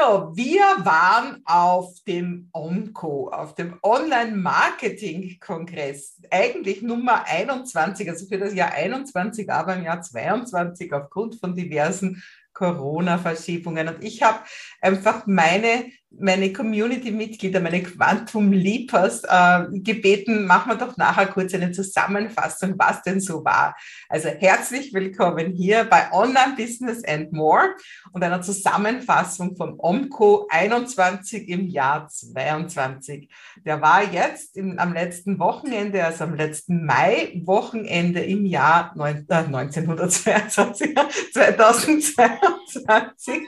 So, wir waren auf dem OMCO, auf dem Online-Marketing-Kongress, eigentlich Nummer 21, also für das Jahr 21, aber im Jahr 22 aufgrund von diversen Corona-Verschiebungen. Und ich habe einfach meine meine Community-Mitglieder, meine Quantum-Leapers äh, gebeten, machen wir doch nachher kurz eine Zusammenfassung, was denn so war. Also herzlich willkommen hier bei Online Business and More und einer Zusammenfassung vom OMCO 21 im Jahr 22. Der war jetzt im, am letzten Wochenende, also am letzten Mai-Wochenende im Jahr 9, äh, 1922, 2022.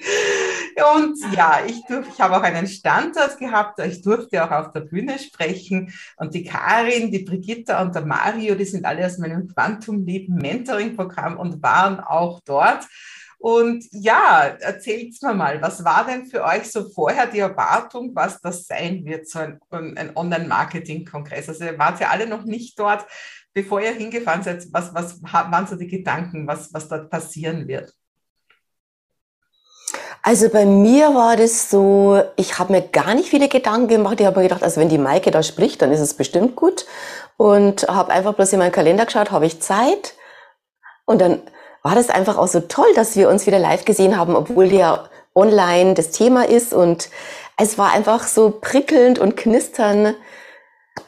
Und ja, ich, ich habe auch einen Standort gehabt. Ich durfte auch auf der Bühne sprechen. Und die Karin, die Brigitta und der Mario, die sind alle aus meinem Quantum Leben Mentoring Programm und waren auch dort. Und ja, erzählt mir mal, was war denn für euch so vorher die Erwartung, was das sein wird, so ein, ein Online-Marketing-Kongress? Also ihr wart ja alle noch nicht dort, bevor ihr hingefahren seid. Was, was waren so die Gedanken, was, was dort passieren wird? Also bei mir war das so, ich habe mir gar nicht viele Gedanken gemacht. Ich habe mir gedacht, also wenn die Maike da spricht, dann ist es bestimmt gut. Und habe einfach bloß in meinen Kalender geschaut, habe ich Zeit. Und dann war das einfach auch so toll, dass wir uns wieder live gesehen haben, obwohl ja online das Thema ist. Und es war einfach so prickelnd und knistern,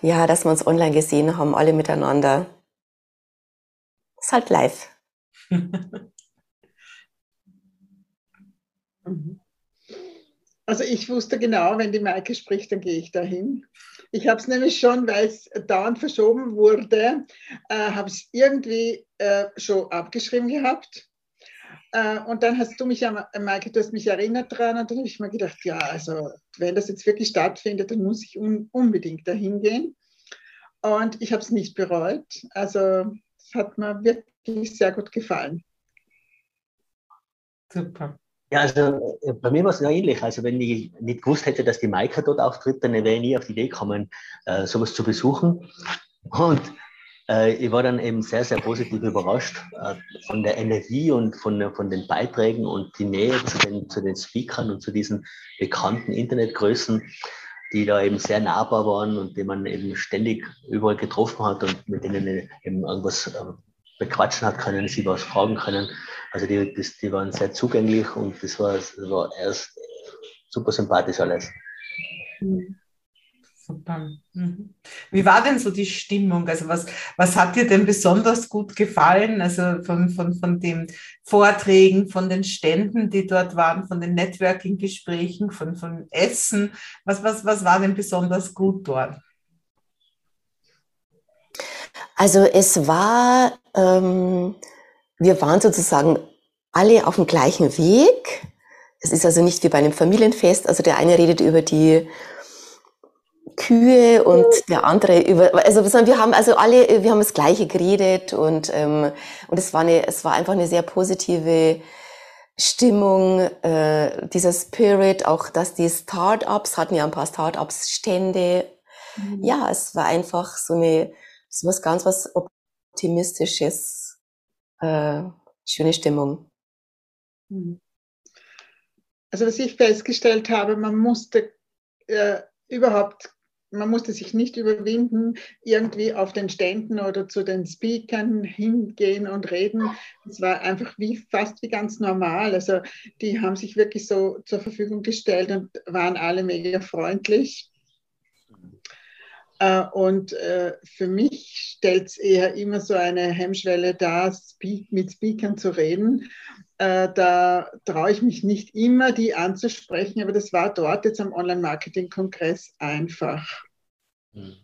ja, dass wir uns online gesehen haben, alle miteinander. Ist halt live. Mhm. Also ich wusste genau, wenn die Maike spricht, dann gehe ich dahin. Ich habe es nämlich schon, weil es dauernd verschoben wurde, äh, habe es irgendwie äh, schon abgeschrieben gehabt. Äh, und dann hast du mich ja, Maike, du hast mich erinnert dran und dann habe ich mir gedacht, ja, also wenn das jetzt wirklich stattfindet, dann muss ich un unbedingt dahin gehen. Und ich habe es nicht bereut. Also es hat mir wirklich sehr gut gefallen. Super. Ja, also äh, bei mir war es ja ähnlich. Also wenn ich nicht gewusst hätte, dass die Maika dort auftritt, dann wäre ich nie auf die Idee gekommen, äh, sowas zu besuchen. Und äh, ich war dann eben sehr, sehr positiv überrascht von der Energie und von, von den Beiträgen und die Nähe zu den, zu den Speakern und zu diesen bekannten Internetgrößen, die da eben sehr nahbar waren und die man eben ständig überall getroffen hat und mit denen eben irgendwas bequatschen hat können, sie was fragen können. Also die, das, die waren sehr zugänglich und das war, das war erst super sympathisch alles. Mhm. Super. Mhm. Wie war denn so die Stimmung? Also was, was hat dir denn besonders gut gefallen? Also von, von, von den Vorträgen, von den Ständen, die dort waren, von den Networking-Gesprächen, von, von Essen. Was, was, was war denn besonders gut dort? Also es war, ähm, wir waren sozusagen alle auf dem gleichen Weg. Es ist also nicht wie bei einem Familienfest. Also der eine redet über die Kühe und der andere über, also wir haben also alle, wir haben das Gleiche geredet und ähm, und es war eine, es war einfach eine sehr positive Stimmung, äh, dieser Spirit, auch dass die Startups hatten ja ein paar Startups Stände. Mhm. Ja, es war einfach so eine so was ganz was Optimistisches, äh, schöne Stimmung. Mhm. Also was ich festgestellt habe, man musste äh, überhaupt, man musste sich nicht überwinden, irgendwie auf den Ständen oder zu den Speakern hingehen und reden. Es war einfach wie fast wie ganz normal. Also die haben sich wirklich so zur Verfügung gestellt und waren alle mega freundlich. Äh, und äh, für mich stellt es eher immer so eine Hemmschwelle dar, mit Speakern zu reden. Äh, da traue ich mich nicht immer, die anzusprechen, aber das war dort jetzt am Online-Marketing-Kongress einfach. Mhm.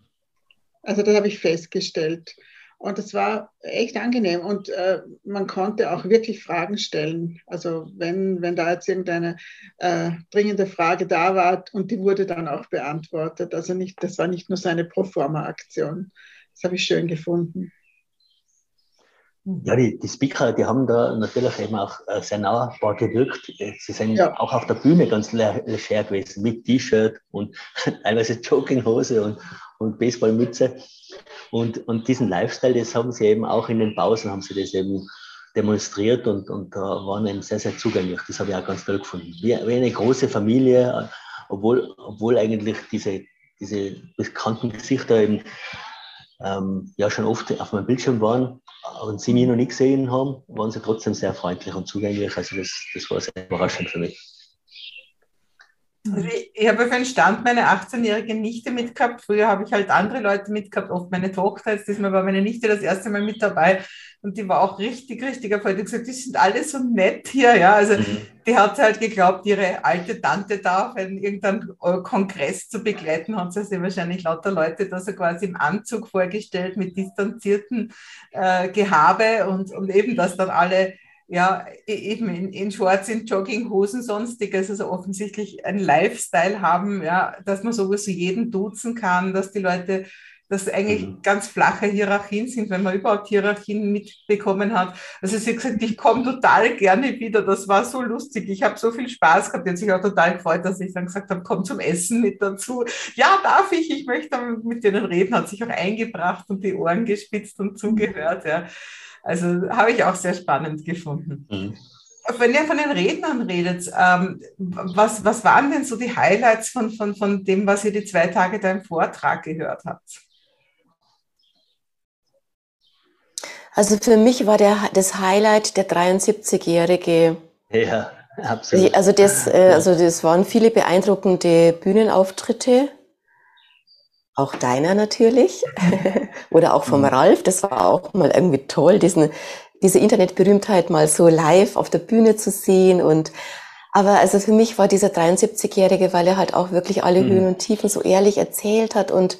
Also das habe ich festgestellt. Und das war echt angenehm und äh, man konnte auch wirklich Fragen stellen. Also wenn, wenn da jetzt irgendeine äh, dringende Frage da war und die wurde dann auch beantwortet. Also nicht, das war nicht nur so eine Proforma-Aktion. Das habe ich schön gefunden. Ja, die, die Speaker, die haben da natürlich eben auch äh, sehr nahbar gewirkt. Sie sind ja. auch auf der Bühne ganz leger gewesen, mit T-Shirt und teilweise Jogginghose und, und Baseballmütze. Und, und diesen Lifestyle, das haben sie eben auch in den Pausen, haben sie das eben demonstriert und, und äh, waren eben sehr, sehr zugänglich. Das habe ich auch ganz toll gefunden. Wie, wie eine große Familie, obwohl, obwohl eigentlich diese, diese bekannten Gesichter eben ähm, ja schon oft auf meinem Bildschirm waren und sie mich noch nicht gesehen haben, waren sie trotzdem sehr freundlich und zugänglich. Also das, das war sehr überraschend für mich. Also ich, ich habe für den Stand meine 18-jährige Nichte mitgehabt. Früher habe ich halt andere Leute mitgehabt, oft meine Tochter. Jetzt diesmal war meine Nichte das erste Mal mit dabei und die war auch richtig, richtig erfreut. Die gesagt, die sind alle so nett hier. Ja, also mhm. die hat halt geglaubt, ihre alte Tante da auf einen irgendeinen äh, Kongress zu begleiten, hat sie sich wahrscheinlich lauter Leute da so quasi im Anzug vorgestellt mit distanzierten äh, Gehabe und, und eben, dass dann alle ja, e-, eben in, in Shorts, in Jogginghosen, sonstiges, also offensichtlich ein Lifestyle haben, ja, dass man sowieso jeden duzen kann, dass die Leute, dass eigentlich mhm. ganz flache Hierarchien sind, wenn man überhaupt Hierarchien mitbekommen hat. Also sie hat gesagt, ich komme total gerne wieder, das war so lustig, ich habe so viel Spaß gehabt, die hat sich auch total gefreut, dass ich dann gesagt habe, komm zum Essen mit dazu. Ja, darf ich, ich möchte mit denen reden, hat sich auch eingebracht und die Ohren gespitzt und zugehört, ja. Also habe ich auch sehr spannend gefunden. Mhm. Wenn ihr von den Rednern redet, ähm, was, was waren denn so die Highlights von, von, von dem, was ihr die zwei Tage da im Vortrag gehört habt? Also für mich war der, das Highlight der 73-jährige. Ja, absolut. Also das, äh, also das waren viele beeindruckende Bühnenauftritte auch deiner natürlich oder auch vom mhm. Ralf. Das war auch mal irgendwie toll, diesen, diese Internetberühmtheit mal so live auf der Bühne zu sehen und aber also für mich war dieser 73-Jährige, weil er halt auch wirklich alle mhm. Höhen und Tiefen so ehrlich erzählt hat und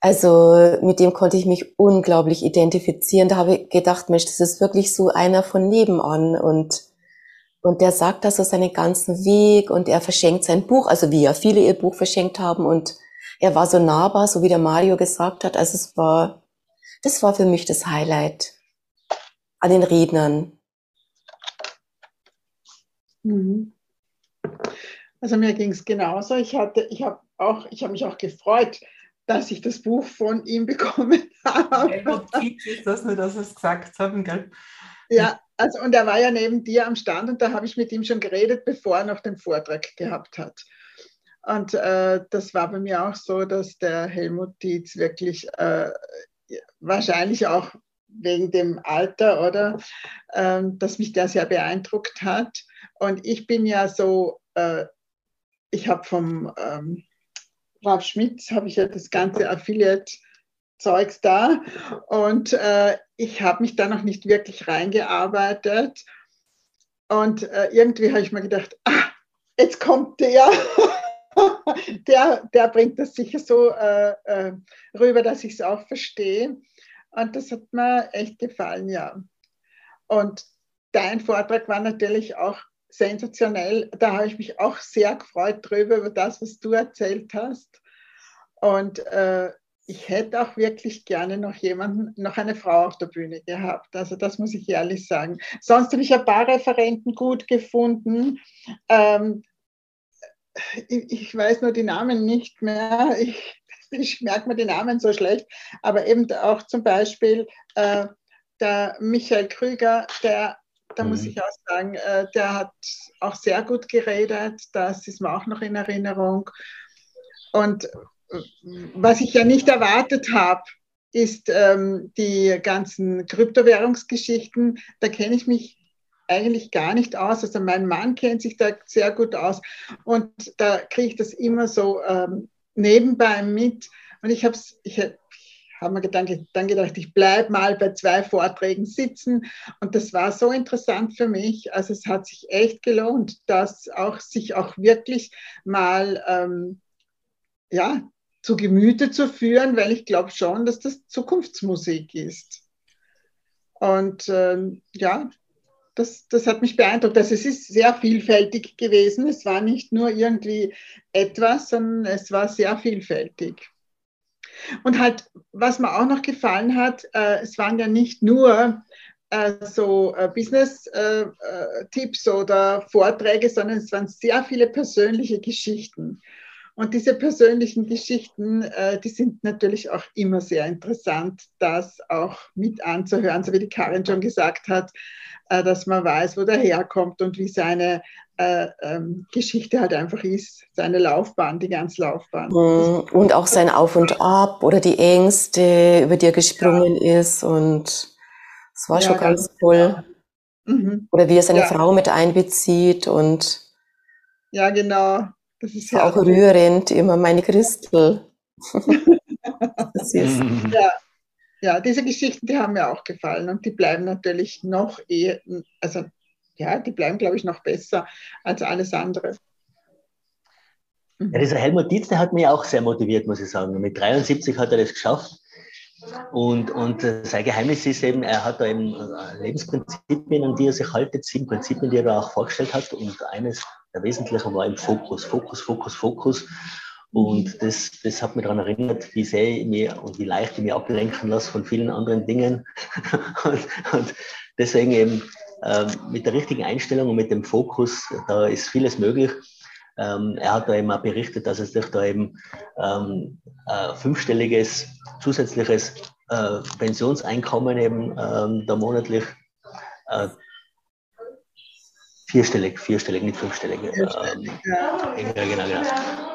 also mit dem konnte ich mich unglaublich identifizieren. Da habe ich gedacht, Mensch, das ist wirklich so einer von nebenan und und der sagt da so seinen ganzen Weg und er verschenkt sein Buch, also wie ja viele ihr Buch verschenkt haben und er war so nahbar, so wie der Mario gesagt hat. Also es war, das war für mich das Highlight an den Rednern. Mhm. Also mir ging es genauso. Ich hatte, ich habe auch, ich habe mich auch gefreut, dass ich das Buch von ihm bekommen habe. Notiz ist das nur, dass wir es gesagt haben, gell? Ja, also und er war ja neben dir am Stand und da habe ich mit ihm schon geredet, bevor er noch den Vortrag gehabt hat. Und äh, das war bei mir auch so, dass der Helmut Dietz wirklich äh, wahrscheinlich auch wegen dem Alter, oder, ähm, dass mich der sehr beeindruckt hat. Und ich bin ja so, äh, ich habe vom ähm, Ralf Schmitz, habe ich ja das ganze Affiliate-Zeugs da und äh, ich habe mich da noch nicht wirklich reingearbeitet. Und äh, irgendwie habe ich mir gedacht, ah, jetzt kommt der der, der bringt das sicher so äh, äh, rüber, dass ich es auch verstehe. Und das hat mir echt gefallen, ja. Und dein Vortrag war natürlich auch sensationell. Da habe ich mich auch sehr gefreut drüber, über das, was du erzählt hast. Und äh, ich hätte auch wirklich gerne noch jemanden, noch eine Frau auf der Bühne gehabt. Also das muss ich ehrlich sagen. Sonst habe ich ein paar Referenten gut gefunden. Ähm, ich, ich weiß nur die Namen nicht mehr. Ich, ich merke mir die Namen so schlecht. Aber eben auch zum Beispiel äh, der Michael Krüger, der, da mhm. muss ich auch sagen, äh, der hat auch sehr gut geredet. Das ist mir auch noch in Erinnerung. Und äh, was ich ja nicht erwartet habe, ist ähm, die ganzen Kryptowährungsgeschichten. Da kenne ich mich eigentlich gar nicht aus. Also mein Mann kennt sich da sehr gut aus und da kriege ich das immer so ähm, nebenbei mit. Und ich habe ich habe mir gedacht, dann gedacht, ich bleibe mal bei zwei Vorträgen sitzen. Und das war so interessant für mich. Also es hat sich echt gelohnt, das auch sich auch wirklich mal ähm, ja, zu Gemüte zu führen, weil ich glaube schon, dass das Zukunftsmusik ist. Und ähm, ja, das, das hat mich beeindruckt. Also es ist sehr vielfältig gewesen. Es war nicht nur irgendwie etwas, sondern es war sehr vielfältig. Und halt, was mir auch noch gefallen hat, äh, es waren ja nicht nur äh, so äh, Business-Tipps äh, äh, oder Vorträge, sondern es waren sehr viele persönliche Geschichten. Und diese persönlichen Geschichten, äh, die sind natürlich auch immer sehr interessant, das auch mit anzuhören, so wie die Karin schon gesagt hat, äh, dass man weiß, wo der herkommt und wie seine äh, ähm, Geschichte halt einfach ist, seine Laufbahn, die ganze Laufbahn. Mhm. Und auch sein Auf und Ab oder die Ängste, über die er gesprungen ja. ist und es war ja, schon ganz, ganz toll. Mhm. Oder wie er seine ja. Frau mit einbezieht und ja, genau. Das ist ja auch rührend, immer meine Christel. das ist. Ja. ja, diese Geschichten, die haben mir auch gefallen und die bleiben natürlich noch eher, also ja, die bleiben, glaube ich, noch besser als alles andere. Ja, dieser Helmut Dietz, der hat mich auch sehr motiviert, muss ich sagen. Mit 73 hat er das geschafft. Und, und äh, sein Geheimnis ist eben, er hat da eben äh, Lebensprinzipien, an die er sich haltet, sieben Prinzipien, die er da auch vorgestellt hat. Und eines der wesentlichen war eben Fokus, Fokus, Fokus, Fokus. Und das, das hat mich daran erinnert, wie sehr ich mich und wie leicht ich mich ablenken lasse von vielen anderen Dingen. und, und deswegen eben ähm, mit der richtigen Einstellung und mit dem Fokus, da ist vieles möglich. Ähm, er hat da eben auch berichtet, dass es durch da eben ähm, äh, fünfstelliges zusätzliches äh, Pensionseinkommen eben ähm, da monatlich äh, Vierstellig, vierstellig, nicht fünfstellig. Vierstellig, ähm, ja. genau, genau.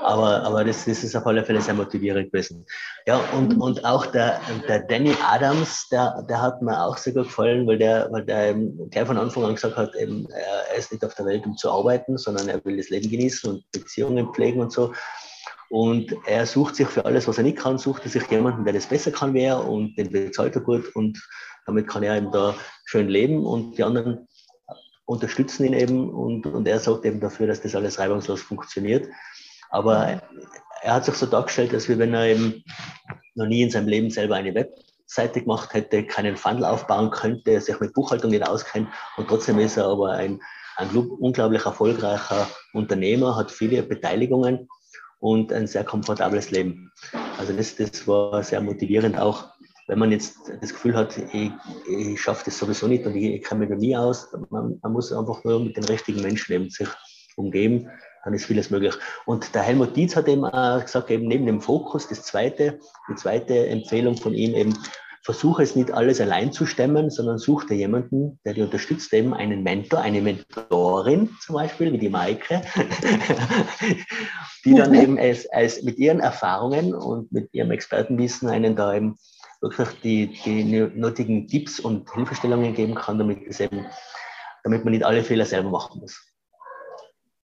Aber, aber das, das ist auf alle Fälle sehr motivierend gewesen. Ja, und, mhm. und auch der, der Danny Adams, der, der hat mir auch sehr gut gefallen, weil der, weil der eben gleich von Anfang an gesagt hat, eben, er ist nicht auf der Welt, um zu arbeiten, sondern er will das Leben genießen und Beziehungen pflegen und so. Und er sucht sich für alles, was er nicht kann, sucht er sich jemanden, der das besser kann wie er und den bezahlt er gut und damit kann er eben da schön leben und die anderen unterstützen ihn eben und, und er sorgt eben dafür, dass das alles reibungslos funktioniert. Aber er hat sich so dargestellt, als wenn er eben noch nie in seinem Leben selber eine Webseite gemacht hätte, keinen Funnel aufbauen könnte, sich mit Buchhaltung nicht auskennt und trotzdem ist er aber ein, ein unglaublich erfolgreicher Unternehmer, hat viele Beteiligungen und ein sehr komfortables Leben. Also das, das war sehr motivierend auch wenn man jetzt das Gefühl hat, ich, ich schaffe das sowieso nicht und ich, ich kann mir da nie aus, man, man, muss einfach nur mit den richtigen Menschen eben sich umgeben, dann ist vieles möglich. Und der Helmut Dietz hat eben auch gesagt, eben neben dem Fokus, das zweite, die zweite Empfehlung von ihm eben, versuche es nicht alles allein zu stemmen, sondern such dir jemanden, der dich unterstützt, eben einen Mentor, eine Mentorin zum Beispiel, wie die Maike, die dann eben als, als mit ihren Erfahrungen und mit ihrem Expertenwissen einen da eben wirklich die, die nötigen Tipps und Hilfestellungen geben kann, damit, eben, damit man nicht alle Fehler selber machen muss.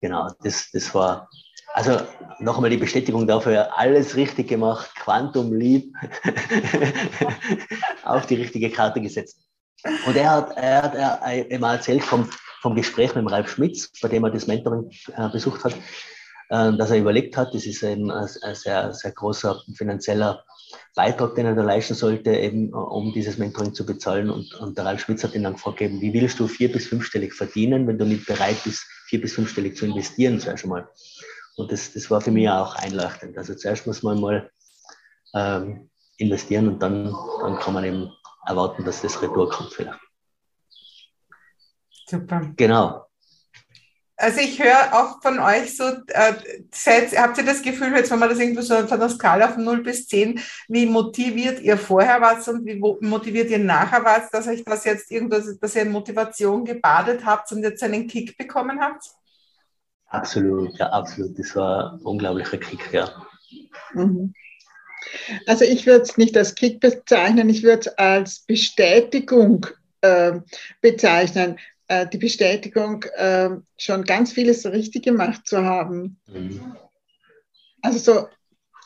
Genau, das, das war also nochmal die Bestätigung dafür, alles richtig gemacht, Quantum lieb, auf die richtige Karte gesetzt. Und er hat, er hat er, er erzählt vom, vom Gespräch mit Ralf Schmitz, bei dem er das Mentoring äh, besucht hat, äh, dass er überlegt hat, das ist ein, ein sehr, sehr großer finanzieller Beitrag, den er da leisten sollte, eben äh, um dieses Mentoring zu bezahlen. Und, und der Ralf Schmitz hat ihn dann vorgegeben, wie willst du vier- bis fünfstellig verdienen, wenn du nicht bereit bist, vier- bis fünfstellig zu investieren zuerst einmal. Und das, das war für mich auch einleuchtend. Also zuerst muss man mal ähm, investieren und dann, dann kann man eben erwarten, dass das Retour kommt vielleicht. Super. Genau. Also ich höre auch von euch so, äh, seid, habt ihr das Gefühl, jetzt wenn man das irgendwo so von der Skala von 0 bis 10, wie motiviert ihr vorher wart und wie motiviert ihr nachher wart, dass euch das jetzt irgendwas, dass ihr in Motivation gebadet habt und jetzt einen Kick bekommen habt? Absolut, ja, absolut. Das war ein unglaublicher Kick, ja. Mhm. Also ich würde es nicht als Kick bezeichnen, ich würde es als Bestätigung äh, bezeichnen, äh, die Bestätigung, äh, schon ganz vieles richtig gemacht zu haben. Mhm. Also so,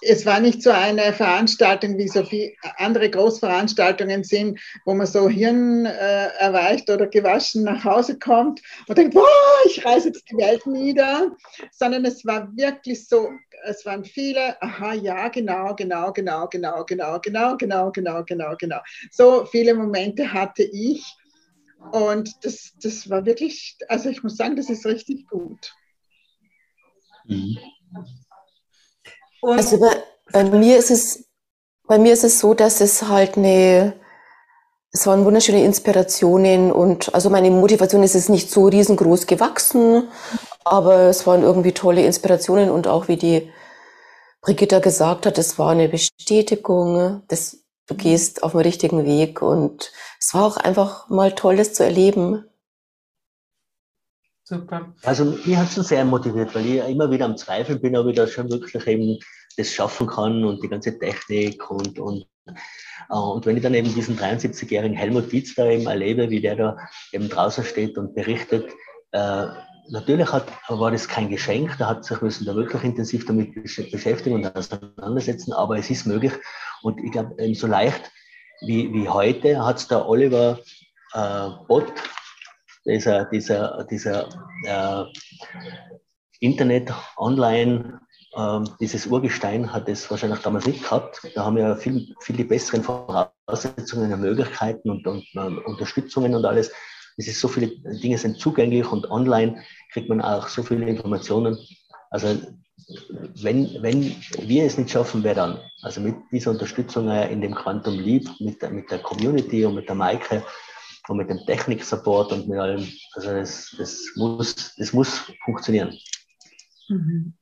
es war nicht so eine Veranstaltung, wie so viele andere Großveranstaltungen sind, wo man so Hirn äh, erweicht oder gewaschen nach Hause kommt und denkt, boah, ich reise jetzt die Welt nieder, sondern es war wirklich so, es waren viele, aha, ja, genau, genau, genau, genau, genau, genau, genau, genau, genau, genau. So viele Momente hatte ich und das, das war wirklich, also ich muss sagen, das ist richtig gut. Mhm. also bei, bei, mir ist es, bei mir ist es so, dass es halt eine, es waren wunderschöne Inspirationen und also meine Motivation ist es nicht so riesengroß gewachsen, aber es waren irgendwie tolle Inspirationen und auch wie die Brigitta gesagt hat, es war eine Bestätigung, dass du gehst auf dem richtigen Weg und es war auch einfach mal toll, das zu erleben. Super. Also mich hat es sehr motiviert, weil ich immer wieder am Zweifeln bin, ob ich da schon wirklich eben das schaffen kann und die ganze Technik und, und, äh, und wenn ich dann eben diesen 73-jährigen Helmut Dietz da eben erlebe, wie der da eben draußen steht und berichtet, äh, natürlich hat, war das kein Geschenk, da hat sich müssen da wirklich intensiv damit beschäftigen und auseinandersetzen, aber es ist möglich und ich glaube, so leicht wie, wie heute hat es der Oliver äh, Bott dieser, dieser, dieser äh, Internet, Online, äh, dieses Urgestein hat es wahrscheinlich damals nicht gehabt. Da haben wir viel, viel die besseren Voraussetzungen und Möglichkeiten und, und, und Unterstützungen und alles. Es ist so viele Dinge sind zugänglich und online kriegt man auch so viele Informationen. Also wenn, wenn wir es nicht schaffen, wer dann? Also mit dieser Unterstützung in dem Quantum Leap, mit der, mit der Community und mit der Maike, und mit dem Technik-Support und mit allem. Also das, das, muss, das muss funktionieren. Mhm.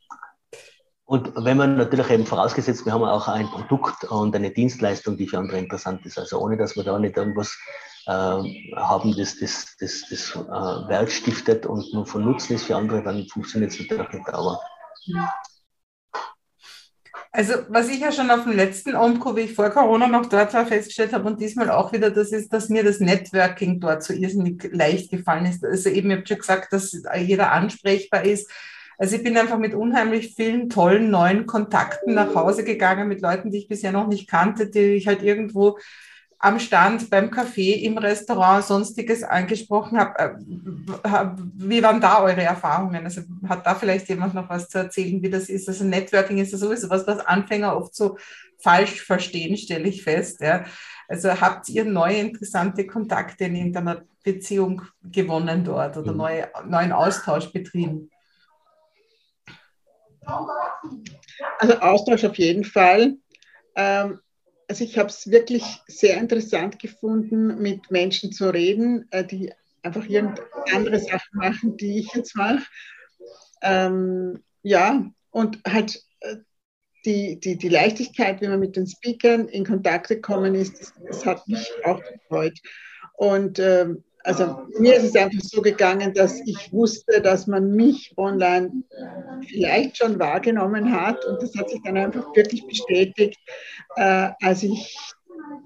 Und wenn man natürlich eben vorausgesetzt, wir haben auch ein Produkt und eine Dienstleistung, die für andere interessant ist. Also ohne, dass wir da nicht irgendwas äh, haben, das, das, das, das äh, Wert stiftet und nur von Nutzen ist für andere, dann funktioniert es natürlich nicht. Aber. Also was ich ja schon auf dem letzten Omco, wie ich vor Corona noch dort war, festgestellt habe und diesmal auch wieder, das ist, dass mir das Networking dort so irrsinnig leicht gefallen ist. Also eben, ich habe schon gesagt, dass jeder ansprechbar ist. Also ich bin einfach mit unheimlich vielen tollen neuen Kontakten nach Hause gegangen mit Leuten, die ich bisher noch nicht kannte, die ich halt irgendwo am Stand, beim Café, im Restaurant, sonstiges angesprochen habe. Äh, wie waren da eure Erfahrungen? Also hat da vielleicht jemand noch was zu erzählen, wie das ist? Also Networking ist ja sowieso was, was Anfänger oft so falsch verstehen, stelle ich fest. Ja. Also habt ihr neue interessante Kontakte in irgendeiner Beziehung gewonnen dort oder mhm. neue, neuen Austausch betrieben? Also Austausch auf jeden Fall. Ähm, also ich habe es wirklich sehr interessant gefunden, mit Menschen zu reden, äh, die einfach irgendeine andere Sachen machen, die ich jetzt mache. Ähm, ja, und halt äh, die, die, die Leichtigkeit, wie man mit den Speakern in Kontakt gekommen ist, das, das hat mich auch gefreut. Und ähm, also mir ist es einfach so gegangen, dass ich wusste, dass man mich online vielleicht schon wahrgenommen hat und das hat sich dann einfach wirklich bestätigt, äh, als ich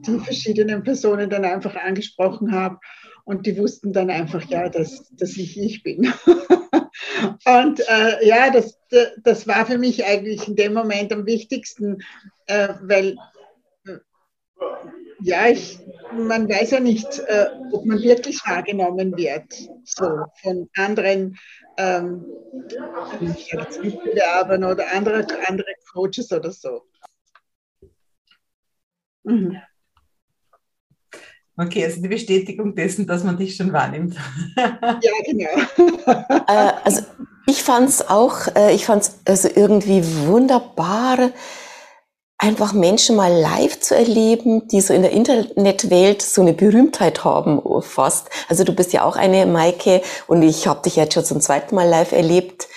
die verschiedenen Personen dann einfach angesprochen habe und die wussten dann einfach, ja, dass, dass ich ich bin. und äh, ja, das, das war für mich eigentlich in dem Moment am wichtigsten, äh, weil ja, ich, man weiß ja nicht, äh, ob man wirklich wahrgenommen wird, so von anderen ähm, Mitbewerbern oder andere, andere Coaches oder so. Mhm. Okay, also die Bestätigung dessen, dass man dich schon wahrnimmt. ja, genau. äh, also ich fand es auch, äh, ich fand es also irgendwie wunderbar, einfach Menschen mal live zu erleben, die so in der Internetwelt so eine Berühmtheit haben fast. Also du bist ja auch eine Maike und ich habe dich jetzt schon zum zweiten Mal live erlebt.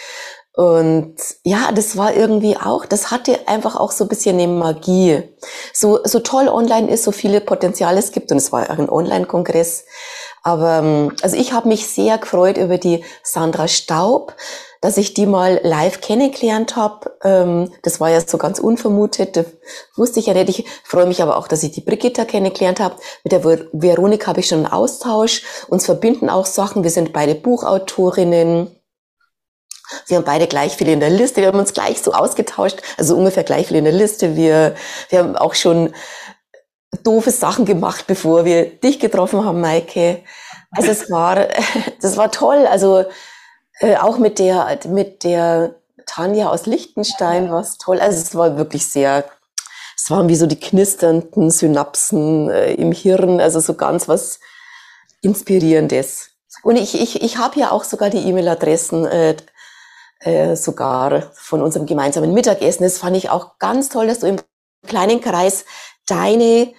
Und ja, das war irgendwie auch, das hatte einfach auch so ein bisschen eine Magie. So, so toll online ist, so viele Potenziale es gibt und es war auch ein Online-Kongress. Aber ähm, also ich habe mich sehr gefreut über die Sandra Staub, dass ich die mal live kennengelernt habe. Ähm, das war ja so ganz unvermutet, das wusste ich ja nicht. Ich freue mich aber auch, dass ich die Brigitta kennengelernt habe. Mit der Veronik habe ich schon einen Austausch. Uns verbinden auch Sachen. Wir sind beide Buchautorinnen. Wir haben beide gleich viele in der Liste. Wir haben uns gleich so ausgetauscht, also ungefähr gleich viele in der Liste. Wir, wir haben auch schon doofe Sachen gemacht, bevor wir dich getroffen haben, Maike. Also es war, das war toll. Also äh, auch mit der, mit der Tanja aus Liechtenstein war es toll. Also es war wirklich sehr, es waren wie so die knisternden Synapsen äh, im Hirn, also so ganz was Inspirierendes. Und ich, ich, ich habe ja auch sogar die E-Mail-Adressen äh, äh, sogar von unserem gemeinsamen Mittagessen. Das fand ich auch ganz toll, dass du im kleinen Kreis deine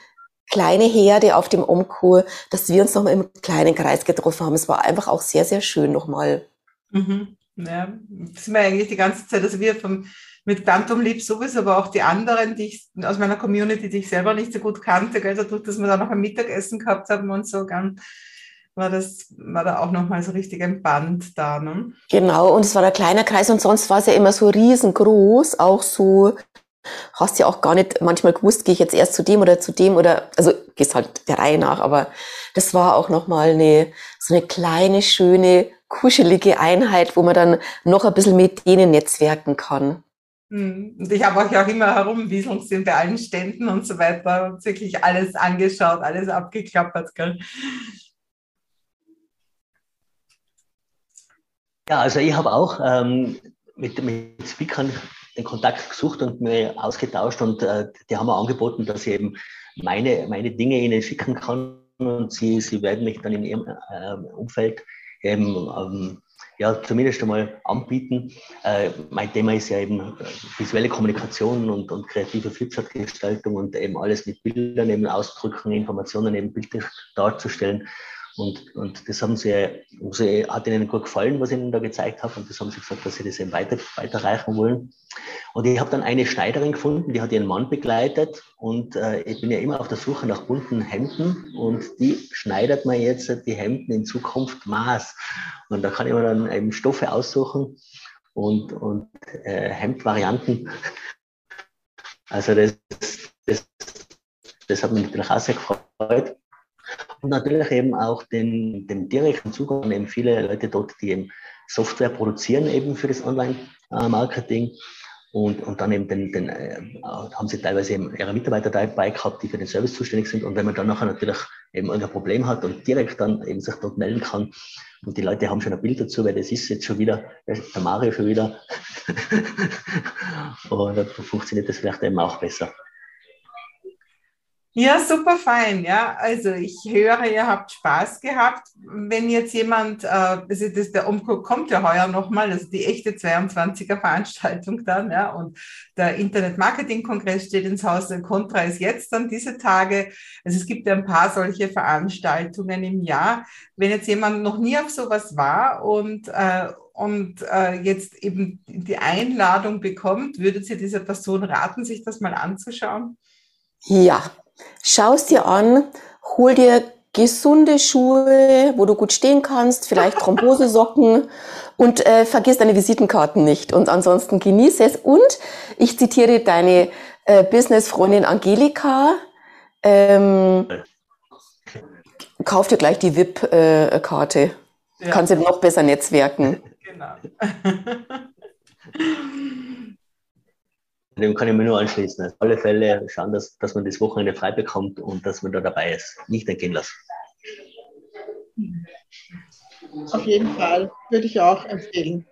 kleine Herde auf dem Omkur, dass wir uns nochmal im kleinen Kreis getroffen haben. Es war einfach auch sehr, sehr schön nochmal. Mhm. Ja, das sind wir eigentlich die ganze Zeit, also wir vom mit Quantum Leap sowieso, aber auch die anderen, die ich aus meiner Community, die ich selber nicht so gut kannte, gell, dadurch, dass wir da noch ein Mittagessen gehabt haben und so, gell, war das, war da auch nochmal so richtig ein Band da, ne? Genau, und es war ein kleiner Kreis und sonst war es ja immer so riesengroß, auch so hast ja auch gar nicht manchmal gewusst, gehe ich jetzt erst zu dem oder zu dem oder, also gehst halt der Reihe nach, aber das war auch nochmal eine, so eine kleine, schöne, kuschelige Einheit, wo man dann noch ein bisschen mit denen netzwerken kann. Hm. Und ich habe euch auch immer herumwieseln sind bei allen Ständen und so weiter und wirklich alles angeschaut, alles abgeklappert. Gell? Ja, also ich habe auch ähm, mit, mit Speakern den Kontakt gesucht und mir ausgetauscht und äh, die haben mir angeboten, dass ich eben meine, meine Dinge ihnen schicken kann und sie, sie werden mich dann in ihrem äh, Umfeld eben ähm, ja, zumindest einmal anbieten. Äh, mein Thema ist ja eben äh, visuelle Kommunikation und, und kreative Flipchart-Gestaltung und eben alles mit Bildern eben ausdrücken, Informationen eben bildlich darzustellen. Und, und das haben sie, also hat ihnen gut gefallen, was ich ihnen da gezeigt habe. Und das haben sie gesagt, dass sie das eben weiter, weiterreichen wollen. Und ich habe dann eine Schneiderin gefunden, die hat ihren Mann begleitet. Und äh, ich bin ja immer auf der Suche nach bunten Hemden. Und die schneidet mir jetzt die Hemden in Zukunft Maß. Und da kann ich mir dann eben Stoffe aussuchen und, und äh, Hemdvarianten. Also das, das, das hat mich natürlich auch sehr gefreut. Und natürlich eben auch den, den direkten Zugang, eben viele Leute dort, die eben Software produzieren eben für das Online-Marketing. Und, und dann eben den, den, äh, haben sie teilweise eben ihre Mitarbeiter dabei gehabt, die für den Service zuständig sind. Und wenn man dann nachher natürlich eben irgendein Problem hat und direkt dann eben sich dort melden kann, und die Leute haben schon ein Bild dazu, weil das ist jetzt schon wieder, der Mario schon wieder. und dann funktioniert das vielleicht eben auch besser. Ja, super fein. Ja, also ich höre, ihr habt Spaß gehabt. Wenn jetzt jemand, äh, also das, der Umguck kommt ja heuer nochmal, also die echte 22er Veranstaltung dann, ja, und der Internet-Marketing-Kongress steht ins Haus. Der Contra ist jetzt dann diese Tage. Also es gibt ja ein paar solche Veranstaltungen im Jahr. Wenn jetzt jemand noch nie auf sowas war und äh, und äh, jetzt eben die Einladung bekommt, würdet ihr dieser Person raten, sich das mal anzuschauen? Ja, Schau es dir an, hol dir gesunde Schuhe, wo du gut stehen kannst, vielleicht Thrombosesocken und äh, vergiss deine Visitenkarten nicht. Und ansonsten genieße es. Und ich zitiere deine äh, Business-Freundin Angelika. Ähm, kauf dir gleich die VIP-Karte. Äh, ja. Kannst du noch besser netzwerken. Genau. Dem kann ich mir nur anschließen. Auf alle Fälle schauen, dass, dass man das Wochenende frei bekommt und dass man da dabei ist. Nicht entgehen lassen. Auf jeden Fall würde ich auch empfehlen.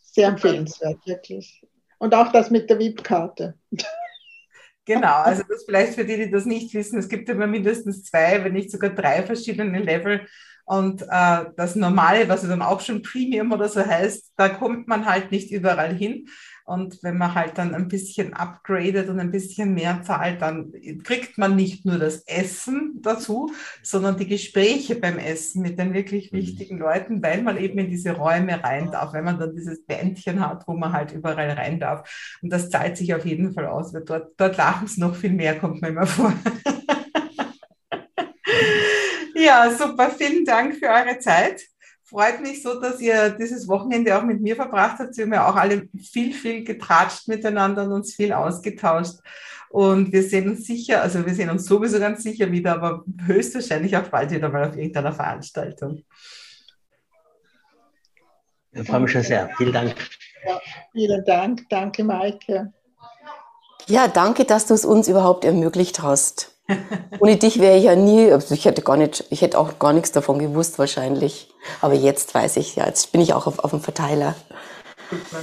Sehr empfehlenswert, wirklich. Und auch das mit der VIP-Karte. Genau, also das vielleicht für die, die das nicht wissen, es gibt immer mindestens zwei, wenn nicht sogar drei verschiedene Level und äh, das Normale, was dann auch schon Premium oder so heißt, da kommt man halt nicht überall hin. Und wenn man halt dann ein bisschen upgradet und ein bisschen mehr zahlt, dann kriegt man nicht nur das Essen dazu, sondern die Gespräche beim Essen mit den wirklich mhm. wichtigen Leuten, weil man eben in diese Räume rein darf, wenn man dann dieses Bändchen hat, wo man halt überall rein darf. Und das zahlt sich auf jeden Fall aus, weil dort, dort lachen es noch viel mehr, kommt mir immer vor. Ja, super. Vielen Dank für eure Zeit. Freut mich so, dass ihr dieses Wochenende auch mit mir verbracht habt. Wir haben ja auch alle viel, viel getratscht miteinander und uns viel ausgetauscht. Und wir sehen uns sicher, also wir sehen uns sowieso ganz sicher wieder, aber höchstwahrscheinlich auch bald wieder mal auf irgendeiner Veranstaltung. Ich freue mich schon sehr. Vielen Dank. Ja, vielen Dank. Danke, Maike. Ja, danke, dass du es uns überhaupt ermöglicht hast. Ohne dich wäre ich ja nie, also ich hätte gar nicht, ich hätte auch gar nichts davon gewusst wahrscheinlich. Aber jetzt weiß ich ja, jetzt bin ich auch auf, auf dem Verteiler. Super.